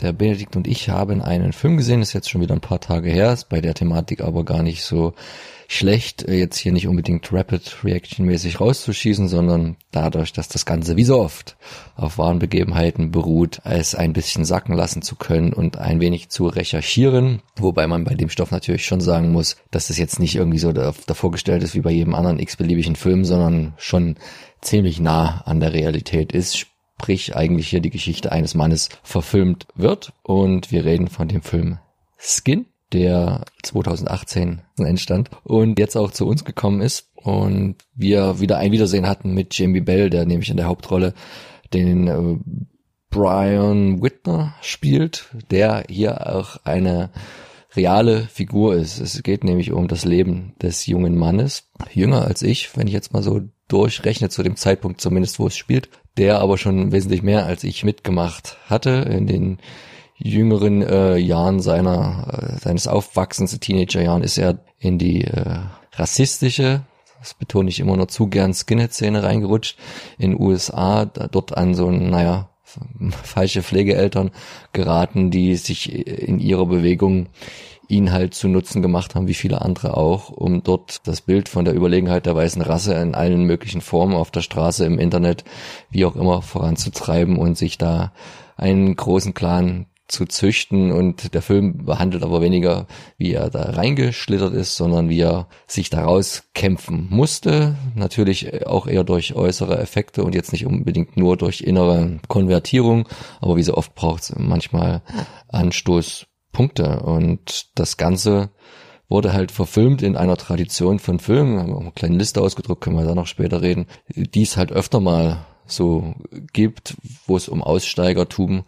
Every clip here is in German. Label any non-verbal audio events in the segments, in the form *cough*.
Der Benedikt und ich haben einen Film gesehen, ist jetzt schon wieder ein paar Tage her, ist bei der Thematik aber gar nicht so schlecht, äh, jetzt hier nicht unbedingt Rapid Reaction mäßig rauszuschießen, sondern dadurch, dass das Ganze wie so oft auf wahren Begebenheiten beruht, es ein bisschen sacken lassen zu können und ein wenig zu recherchieren. Wobei man bei dem Stoff natürlich schon sagen muss, dass es jetzt nicht irgendwie so davor gestellt ist wie bei jedem anderen x-beliebigen Film, sondern schon ziemlich nah an der Realität ist sprich eigentlich hier die Geschichte eines Mannes verfilmt wird. Und wir reden von dem Film Skin, der 2018 entstand und jetzt auch zu uns gekommen ist. Und wir wieder ein Wiedersehen hatten mit Jamie Bell, der nämlich in der Hauptrolle den äh, Brian Whitner spielt, der hier auch eine reale Figur ist. Es geht nämlich um das Leben des jungen Mannes, jünger als ich, wenn ich jetzt mal so durchrechne zu dem Zeitpunkt zumindest, wo es spielt, der aber schon wesentlich mehr als ich mitgemacht hatte in den jüngeren äh, Jahren seiner äh, seines Aufwachsens, Teenagerjahren, ist er in die äh, rassistische, das betone ich immer nur zu gern, Skinhead-Szene reingerutscht in USA, da, dort an so ein, naja, falsche Pflegeeltern geraten, die sich in ihrer Bewegung ihn halt zu Nutzen gemacht haben, wie viele andere auch, um dort das Bild von der Überlegenheit der weißen Rasse in allen möglichen Formen auf der Straße, im Internet, wie auch immer voranzutreiben und sich da einen großen Clan zu züchten und der Film behandelt aber weniger, wie er da reingeschlittert ist, sondern wie er sich daraus kämpfen musste. Natürlich auch eher durch äußere Effekte und jetzt nicht unbedingt nur durch innere Konvertierung, aber wie so oft braucht es manchmal Anstoßpunkte und das Ganze wurde halt verfilmt in einer Tradition von Filmen, haben wir eine kleine Liste ausgedruckt, können wir da noch später reden, die es halt öfter mal so gibt, wo es um Aussteigertum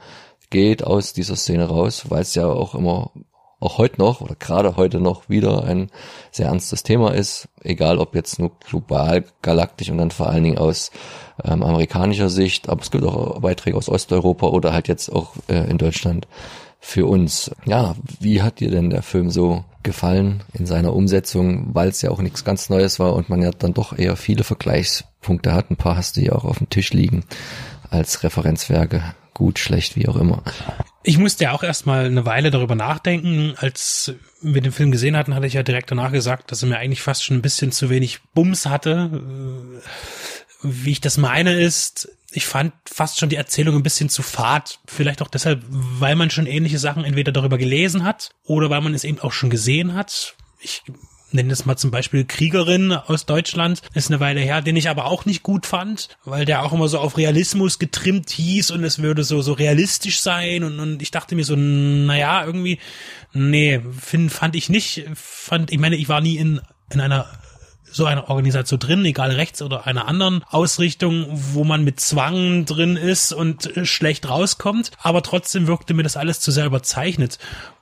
geht aus dieser Szene raus, weil es ja auch immer, auch heute noch oder gerade heute noch wieder ein sehr ernstes Thema ist, egal ob jetzt nur global, galaktisch und dann vor allen Dingen aus ähm, amerikanischer Sicht, aber es gibt auch Beiträge aus Osteuropa oder halt jetzt auch äh, in Deutschland für uns. Ja, wie hat dir denn der Film so gefallen in seiner Umsetzung, weil es ja auch nichts ganz Neues war und man ja dann doch eher viele Vergleichspunkte hat. Ein paar hast du ja auch auf dem Tisch liegen als Referenzwerke gut, schlecht, wie auch immer. Ich musste ja auch erstmal eine Weile darüber nachdenken. Als wir den Film gesehen hatten, hatte ich ja direkt danach gesagt, dass er mir eigentlich fast schon ein bisschen zu wenig Bums hatte. Wie ich das meine ist, ich fand fast schon die Erzählung ein bisschen zu fad. Vielleicht auch deshalb, weil man schon ähnliche Sachen entweder darüber gelesen hat oder weil man es eben auch schon gesehen hat. Ich nenne es mal zum Beispiel Kriegerin aus Deutschland, ist eine Weile her, den ich aber auch nicht gut fand, weil der auch immer so auf Realismus getrimmt hieß und es würde so, so realistisch sein und, und ich dachte mir so, naja, irgendwie, nee, find, fand ich nicht, fand, ich meine, ich war nie in, in einer so einer Organisation drin, egal rechts oder einer anderen Ausrichtung, wo man mit Zwang drin ist und schlecht rauskommt. Aber trotzdem wirkte mir das alles zu sehr überzeichnet.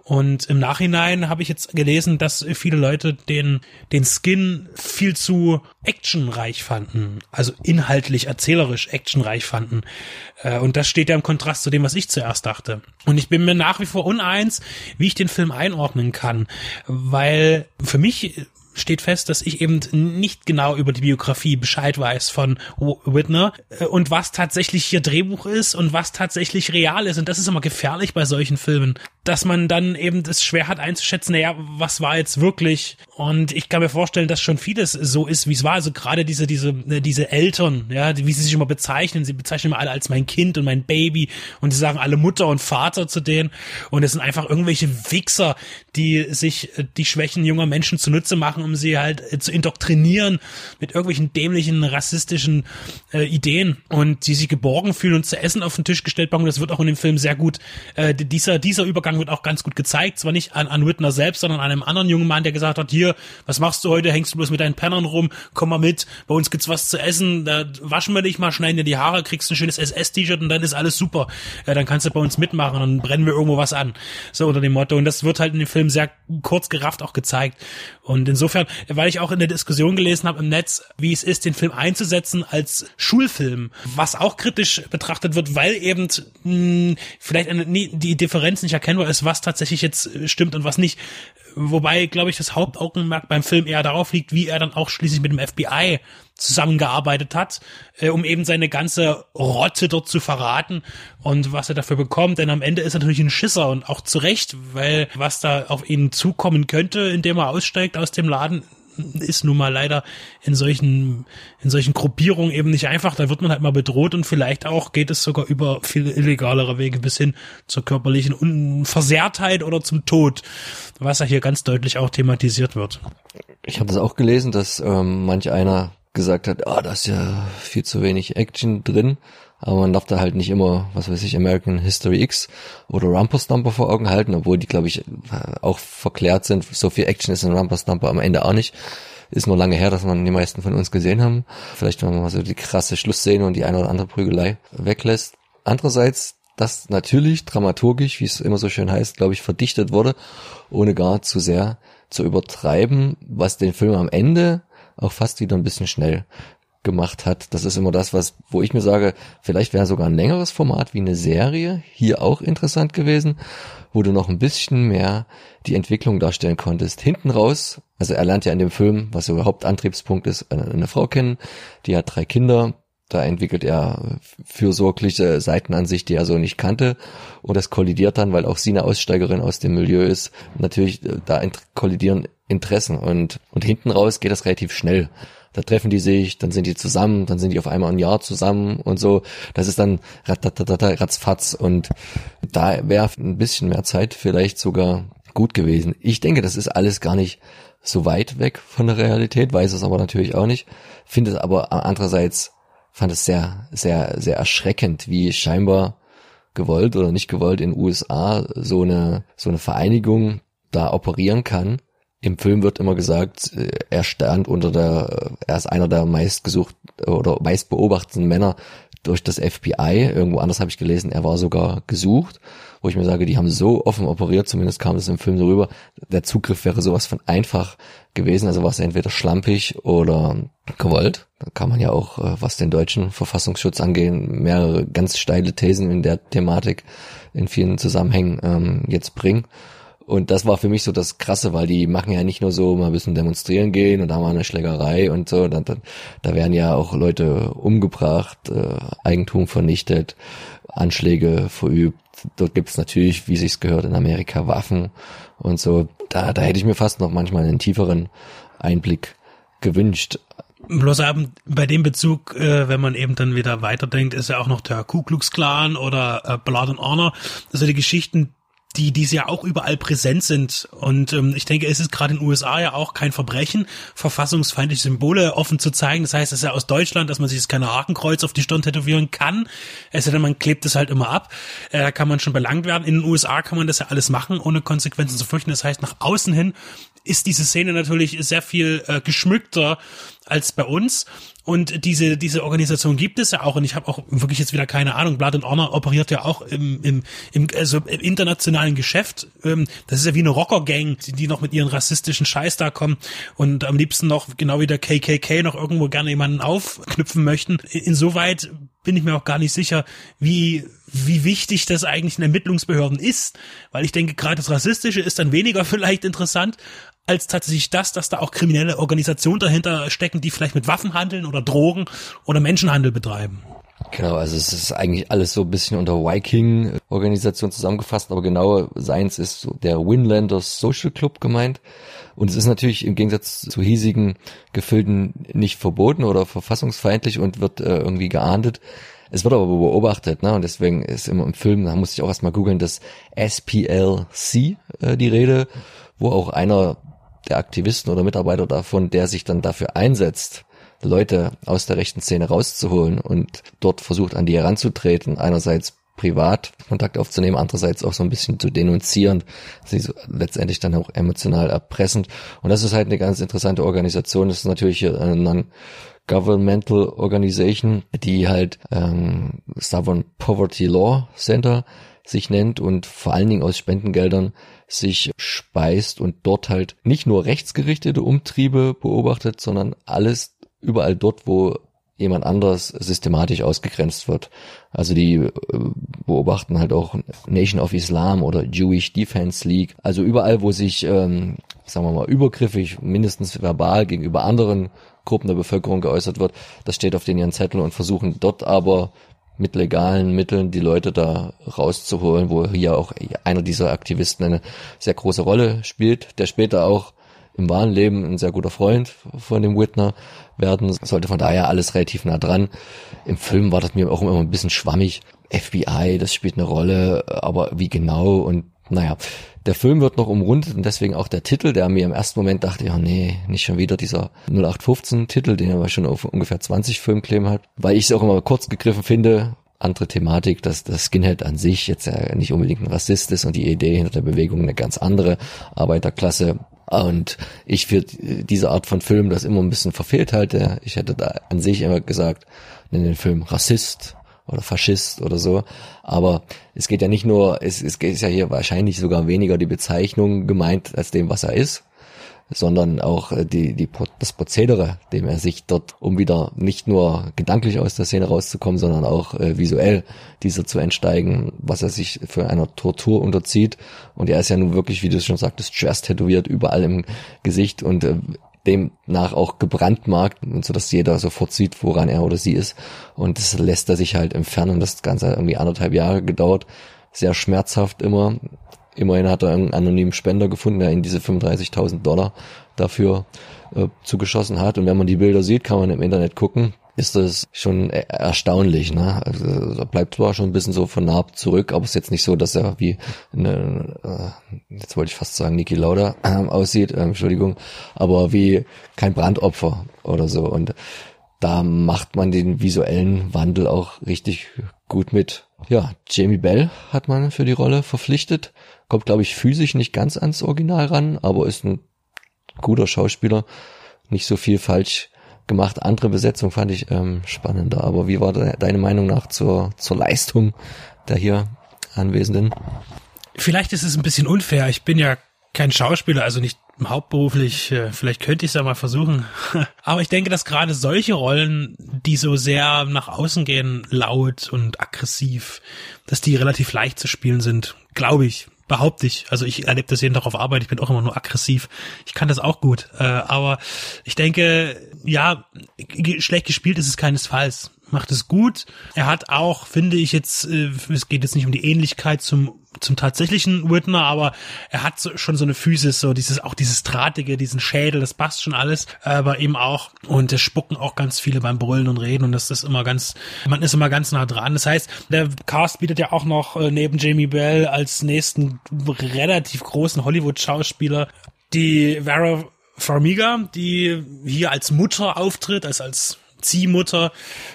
Und im Nachhinein habe ich jetzt gelesen, dass viele Leute den, den Skin viel zu actionreich fanden. Also inhaltlich, erzählerisch actionreich fanden. Äh, und das steht ja im Kontrast zu dem, was ich zuerst dachte. Und ich bin mir nach wie vor uneins, wie ich den Film einordnen kann. Weil für mich steht fest, dass ich eben nicht genau über die Biografie Bescheid weiß von Whitner äh, und was tatsächlich hier Drehbuch ist und was tatsächlich real ist. Und das ist immer gefährlich bei solchen Filmen, dass man dann eben es schwer hat einzuschätzen, naja, was war jetzt wirklich? Und ich kann mir vorstellen, dass schon vieles so ist, wie es war. Also gerade diese, diese, äh, diese Eltern, ja, wie sie sich immer bezeichnen. Sie bezeichnen immer alle als mein Kind und mein Baby und sie sagen alle Mutter und Vater zu denen. Und es sind einfach irgendwelche Wichser, die sich äh, die Schwächen junger Menschen zunutze machen um sie halt äh, zu indoktrinieren mit irgendwelchen dämlichen rassistischen äh, Ideen und die sich geborgen fühlen und zu essen auf den Tisch gestellt bekommen. Das wird auch in dem Film sehr gut, äh, dieser, dieser Übergang wird auch ganz gut gezeigt. Zwar nicht an, an Whitner selbst, sondern an einem anderen jungen Mann, der gesagt hat, hier, was machst du heute? Hängst du bloß mit deinen Pennern rum? Komm mal mit, bei uns gibt's was zu essen, da waschen wir dich mal, schneiden dir die Haare, kriegst ein schönes SS-T-Shirt und dann ist alles super. Ja, dann kannst du bei uns mitmachen, dann brennen wir irgendwo was an. So unter dem Motto. Und das wird halt in dem Film sehr kurz gerafft auch gezeigt. Und insofern, weil ich auch in der Diskussion gelesen habe im Netz, wie es ist, den Film einzusetzen als Schulfilm, was auch kritisch betrachtet wird, weil eben mh, hm, vielleicht eine, die Differenz nicht erkennbar ist, was tatsächlich jetzt stimmt und was nicht. Wobei, glaube ich, das Hauptaugenmerk beim Film eher darauf liegt, wie er dann auch schließlich mit dem FBI zusammengearbeitet hat, äh, um eben seine ganze Rotte dort zu verraten und was er dafür bekommt. Denn am Ende ist er natürlich ein Schisser und auch zu Recht, weil was da auf ihn zukommen könnte, indem er aussteigt aus dem Laden, ist nun mal leider in solchen, in solchen Gruppierungen eben nicht einfach. Da wird man halt mal bedroht und vielleicht auch geht es sogar über viel illegalere Wege bis hin zur körperlichen Unversehrtheit oder zum Tod, was ja hier ganz deutlich auch thematisiert wird. Ich habe das auch gelesen, dass ähm, manch einer gesagt hat, ah, da ist ja viel zu wenig Action drin. Aber man darf da halt nicht immer, was weiß ich, American History X oder Rumper Stomper vor Augen halten, obwohl die, glaube ich, auch verklärt sind. So viel Action ist in Rumper Stomper am Ende auch nicht. Ist nur lange her, dass man die meisten von uns gesehen haben. Vielleicht, wenn man mal so die krasse Schlussszene und die eine oder andere Prügelei weglässt. Andererseits, das natürlich dramaturgisch, wie es immer so schön heißt, glaube ich, verdichtet wurde, ohne gar zu sehr zu übertreiben, was den Film am Ende auch fast wieder ein bisschen schnell gemacht hat. Das ist immer das, was, wo ich mir sage, vielleicht wäre sogar ein längeres Format wie eine Serie hier auch interessant gewesen, wo du noch ein bisschen mehr die Entwicklung darstellen konntest. Hinten raus, also er lernt ja in dem Film, was so Hauptantriebspunkt ist, eine, eine Frau kennen, die hat drei Kinder, da entwickelt er fürsorgliche Seiten an sich, die er so nicht kannte. Und das kollidiert dann, weil auch sie eine Aussteigerin aus dem Milieu ist. Natürlich, äh, da kollidieren Interessen. Und, und hinten raus geht das relativ schnell da treffen die sich, dann sind die zusammen, dann sind die auf einmal ein Jahr zusammen und so. Das ist dann ratzfatz und da wäre ein bisschen mehr Zeit vielleicht sogar gut gewesen. Ich denke, das ist alles gar nicht so weit weg von der Realität, weiß es aber natürlich auch nicht. Finde es aber andererseits fand es sehr, sehr, sehr erschreckend, wie scheinbar gewollt oder nicht gewollt in USA so eine, so eine Vereinigung da operieren kann im Film wird immer gesagt, äh, er stand unter der, er ist einer der meistgesucht oder meist beobachteten Männer durch das FBI. Irgendwo anders habe ich gelesen, er war sogar gesucht, wo ich mir sage, die haben so offen operiert, zumindest kam das im Film so rüber. Der Zugriff wäre sowas von einfach gewesen, also war es entweder schlampig oder gewollt. Da kann man ja auch, äh, was den deutschen Verfassungsschutz angehen, mehrere ganz steile Thesen in der Thematik in vielen Zusammenhängen ähm, jetzt bringen. Und das war für mich so das Krasse, weil die machen ja nicht nur so mal ein bisschen demonstrieren gehen und mal eine Schlägerei und so. Da, da, da werden ja auch Leute umgebracht, äh, Eigentum vernichtet, Anschläge verübt. Dort gibt es natürlich, wie sich's gehört, in Amerika Waffen und so. Da, da hätte ich mir fast noch manchmal einen tieferen Einblick gewünscht. Bloß bei dem Bezug, äh, wenn man eben dann wieder weiterdenkt, ist ja auch noch der Ku Klux Klan oder äh, Blood and Honor. Also die Geschichten, die diese ja auch überall präsent sind. Und ähm, ich denke, es ist gerade in den USA ja auch kein Verbrechen, verfassungsfeindliche Symbole offen zu zeigen. Das heißt, es ist ja aus Deutschland, dass man sich das keine Hakenkreuz auf die Stirn tätowieren kann. Es sei denn, man klebt es halt immer ab. Äh, kann man schon belangt werden. In den USA kann man das ja alles machen, ohne Konsequenzen zu fürchten. Das heißt, nach außen hin ist diese Szene natürlich sehr viel äh, geschmückter als bei uns. Und diese, diese Organisation gibt es ja auch. Und ich habe auch wirklich jetzt wieder keine Ahnung. Blood and Honor operiert ja auch im, im, im, also im internationalen Geschäft. Ähm, das ist ja wie eine Rocker-Gang, die noch mit ihren rassistischen Scheiß da kommen und am liebsten noch, genau wie der KKK, noch irgendwo gerne jemanden aufknüpfen möchten. Insoweit bin ich mir auch gar nicht sicher, wie, wie wichtig das eigentlich in Ermittlungsbehörden ist. Weil ich denke, gerade das Rassistische ist dann weniger *laughs* vielleicht interessant, als tatsächlich das, dass da auch kriminelle Organisationen dahinter stecken, die vielleicht mit Waffen handeln oder Drogen oder Menschenhandel betreiben. Genau, also es ist eigentlich alles so ein bisschen unter Viking-Organisation zusammengefasst, aber genau seins ist so der Winlanders Social Club gemeint. Und es ist natürlich im Gegensatz zu hiesigen Gefilden nicht verboten oder verfassungsfeindlich und wird äh, irgendwie geahndet. Es wird aber beobachtet, ne? Und deswegen ist immer im Film, da muss ich auch erstmal googeln, das SPLC äh, die Rede, wo auch einer der Aktivisten oder Mitarbeiter davon, der sich dann dafür einsetzt, Leute aus der rechten Szene rauszuholen und dort versucht an die heranzutreten, einerseits privat Kontakt aufzunehmen, andererseits auch so ein bisschen zu denunzieren, sie so letztendlich dann auch emotional erpressend. Und das ist halt eine ganz interessante Organisation. Das ist natürlich eine Non-Governmental Organization, die halt ähm, Southern Poverty Law Center sich nennt und vor allen Dingen aus Spendengeldern sich speist und dort halt nicht nur rechtsgerichtete Umtriebe beobachtet, sondern alles überall dort, wo jemand anderes systematisch ausgegrenzt wird. Also die äh, beobachten halt auch Nation of Islam oder Jewish Defense League. Also überall, wo sich, ähm, sagen wir mal, übergriffig, mindestens verbal gegenüber anderen Gruppen der Bevölkerung geäußert wird, das steht auf den ihren Zettel und versuchen dort aber mit legalen Mitteln die Leute da rauszuholen, wo hier auch einer dieser Aktivisten eine sehr große Rolle spielt, der später auch im wahren Leben ein sehr guter Freund von dem Whitner werden sollte. Von daher alles relativ nah dran. Im Film war das mir auch immer ein bisschen schwammig. FBI, das spielt eine Rolle, aber wie genau und naja, der Film wird noch umrundet und deswegen auch der Titel, der mir im ersten Moment dachte, ja nee, nicht schon wieder dieser 0815 Titel, den er schon auf ungefähr 20 Filmkleben hat, weil ich es auch immer kurz gegriffen finde, andere Thematik, dass das Skinhead an sich jetzt ja nicht unbedingt ein Rassist ist und die Idee hinter der Bewegung eine ganz andere Arbeiterklasse. Und ich für diese Art von Film das immer ein bisschen verfehlt halte. Ich hätte da an sich immer gesagt, in den Film Rassist oder Faschist oder so. Aber es geht ja nicht nur, es, es ist ja hier wahrscheinlich sogar weniger die Bezeichnung gemeint als dem, was er ist sondern auch äh, die, die, das Prozedere, dem er sich dort, um wieder nicht nur gedanklich aus der Szene rauszukommen, sondern auch äh, visuell dieser zu entsteigen, was er sich für einer Tortur unterzieht. Und er ist ja nun wirklich, wie du schon sagtest, schwerst tätowiert überall im Gesicht und äh, demnach auch gebrandmarkt, so dass jeder sofort sieht, woran er oder sie ist. Und das lässt er sich halt entfernen. Das Ganze hat irgendwie anderthalb Jahre gedauert. Sehr schmerzhaft immer. Immerhin hat er einen anonymen Spender gefunden, der ihm diese 35.000 Dollar dafür äh, zugeschossen hat. Und wenn man die Bilder sieht, kann man im Internet gucken, ist das schon e-, erstaunlich. Ne? Also, er bleibt zwar schon ein bisschen so vernarbt zurück, aber es ist jetzt nicht so, dass er wie eine, äh, jetzt wollte ich fast sagen Niki Lauda äh, aussieht, äh, Entschuldigung, aber wie kein Brandopfer oder so. Und da macht man den visuellen Wandel auch richtig gut mit. Ja, Jamie Bell hat man für die Rolle verpflichtet. Kommt, glaube ich, physisch nicht ganz ans Original ran, aber ist ein guter Schauspieler. Nicht so viel falsch gemacht. Andere Besetzung fand ich ähm, spannender. Aber wie war de deine Meinung nach zur, zur Leistung der hier Anwesenden? Vielleicht ist es ein bisschen unfair. Ich bin ja kein Schauspieler, also nicht hauptberuflich, äh, vielleicht könnte ich es ja mal versuchen. *laughs* Aber ich denke, dass gerade solche Rollen, die so sehr nach außen gehen, laut und aggressiv, dass die relativ leicht zu spielen sind, glaube ich behaupte ich. Also ich erlebe das jeden Tag auf Arbeit, ich bin auch immer nur aggressiv. Ich kann das auch gut. Äh, aber ich denke, ja, schlecht gespielt ist es keinesfalls. Macht es gut. Er hat auch, finde ich jetzt, äh, es geht jetzt nicht um die Ähnlichkeit zum zum tatsächlichen Whitner, aber er hat so, schon so eine Physis, so dieses, auch dieses Drahtige, diesen Schädel, das passt schon alles, aber eben auch, und es spucken auch ganz viele beim Brüllen und Reden und das ist immer ganz, man ist immer ganz nah dran. Das heißt, der Cast bietet ja auch noch äh, neben Jamie Bell als nächsten relativ großen Hollywood-Schauspieler die Vera Farmiga, die hier als Mutter auftritt, als als Ziehmutter,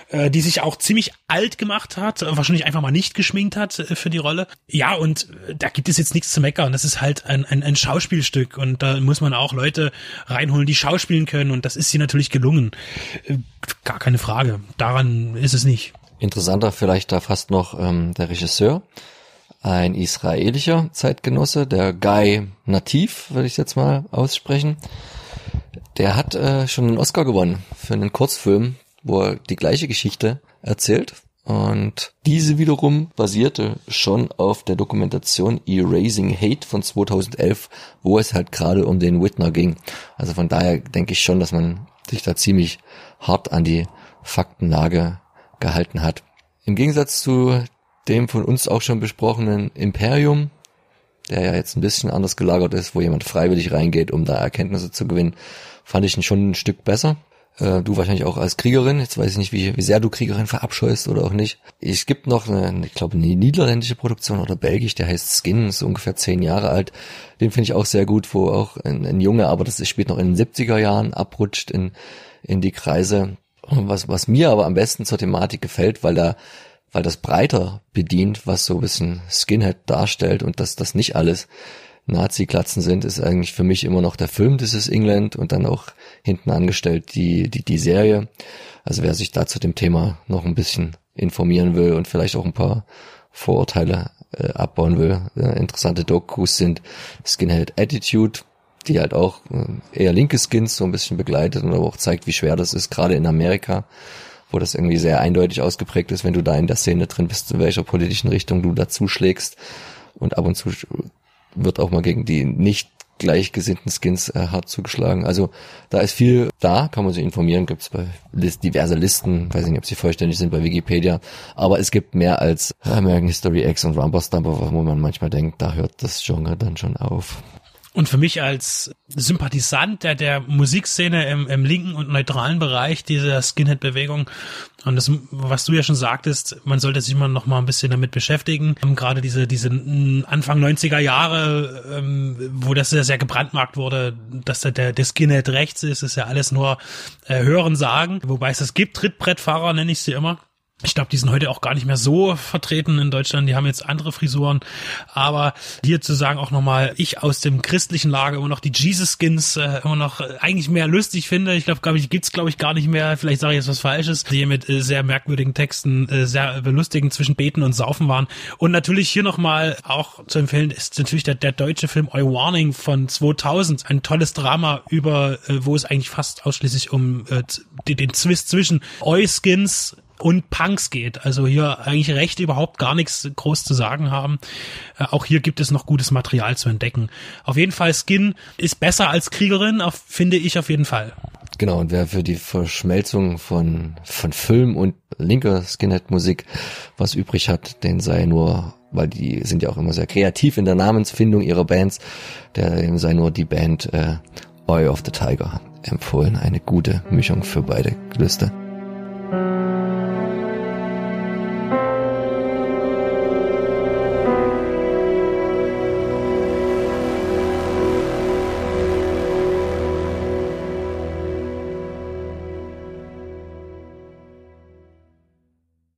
äh, die sich auch ziemlich alt gemacht hat, wahrscheinlich einfach mal nicht geschminkt hat äh, für die Rolle. Ja, und äh, da gibt es jetzt nichts zu meckern. Das ist halt ein, ein, ein Schauspielstück und da muss man auch Leute reinholen, die schauspielen können und das ist sie natürlich gelungen. Äh, gar keine Frage. Daran ist es nicht. Interessanter vielleicht da fast noch ähm, der Regisseur. Ein israelischer Zeitgenosse, der Guy Nativ, würde ich jetzt mal aussprechen. Der hat äh, schon einen Oscar gewonnen für einen Kurzfilm, wo er die gleiche Geschichte erzählt. Und diese wiederum basierte schon auf der Dokumentation Erasing Hate von 2011, wo es halt gerade um den Whitner ging. Also von daher denke ich schon, dass man sich da ziemlich hart an die Faktenlage gehalten hat. Im Gegensatz zu dem von uns auch schon besprochenen Imperium, der ja jetzt ein bisschen anders gelagert ist, wo jemand freiwillig reingeht, um da Erkenntnisse zu gewinnen, fand ich ihn schon ein Stück besser. Äh, du wahrscheinlich auch als Kriegerin. Jetzt weiß ich nicht, wie, wie sehr du Kriegerin verabscheust oder auch nicht. Es gibt noch eine, ich glaube, eine niederländische Produktion oder belgisch, der heißt Skin, ist ungefähr zehn Jahre alt. Den finde ich auch sehr gut, wo auch ein, ein Junge, aber das spielt noch in den 70er Jahren, abrutscht in, in die Kreise. Was, was mir aber am besten zur Thematik gefällt, weil da weil das breiter bedient, was so ein bisschen Skinhead darstellt und dass das nicht alles Nazi-Klatzen sind, ist eigentlich für mich immer noch der Film This is England und dann auch hinten angestellt die, die, die Serie. Also wer sich da zu dem Thema noch ein bisschen informieren will und vielleicht auch ein paar Vorurteile äh, abbauen will. Äh, interessante Dokus sind Skinhead Attitude, die halt auch äh, eher linke Skins so ein bisschen begleitet und aber auch zeigt, wie schwer das ist, gerade in Amerika, wo das irgendwie sehr eindeutig ausgeprägt ist, wenn du da in der Szene drin bist, zu welcher politischen Richtung du dazu schlägst. Und ab und zu wird auch mal gegen die nicht gleichgesinnten Skins äh, hart zugeschlagen. Also da ist viel da, kann man sich informieren, gibt es bei List, diverse Listen, weiß nicht, ob sie vollständig sind bei Wikipedia, aber es gibt mehr als American History X und Rumble Stumper, wo man manchmal denkt, da hört das Genre dann schon auf. Und für mich als Sympathisant der, der Musikszene im, im linken und neutralen Bereich dieser Skinhead-Bewegung und das, was du ja schon sagtest, man sollte sich mal noch mal ein bisschen damit beschäftigen. Ähm, gerade diese, diese Anfang 90er Jahre, ähm, wo das sehr, sehr gebrandmarkt wurde, dass der, der Skinhead rechts ist, ist ja alles nur äh, Hören sagen. Wobei es das gibt, Trittbrettfahrer nenne ich sie immer. Ich glaube, die sind heute auch gar nicht mehr so vertreten in Deutschland. Die haben jetzt andere Frisuren. Aber hier zu sagen auch nochmal, ich aus dem christlichen Lager immer noch die Jesus-Skins äh, immer noch äh, eigentlich mehr lustig finde. Ich glaube, glaube ich, gibt's glaube ich gar nicht mehr. Vielleicht sage ich jetzt was Falsches. Die mit äh, sehr merkwürdigen Texten äh, sehr belustigend zwischen Beten und Saufen waren. Und natürlich hier nochmal auch zu empfehlen ist natürlich der, der deutsche Film Oi Warning von 2000. Ein tolles Drama über, äh, wo es eigentlich fast ausschließlich um äh, den, den Zwist zwischen Oi-Skins und Punks geht. Also hier eigentlich recht überhaupt gar nichts groß zu sagen haben. Äh, auch hier gibt es noch gutes Material zu entdecken. Auf jeden Fall Skin ist besser als Kriegerin, auf, finde ich auf jeden Fall. Genau, und wer für die Verschmelzung von, von Film und linker Skinhead-Musik was übrig hat, den sei nur, weil die sind ja auch immer sehr kreativ in der Namensfindung ihrer Bands, der sei nur die Band äh, Eye of the Tiger empfohlen. Eine gute Mischung für beide Gelüste.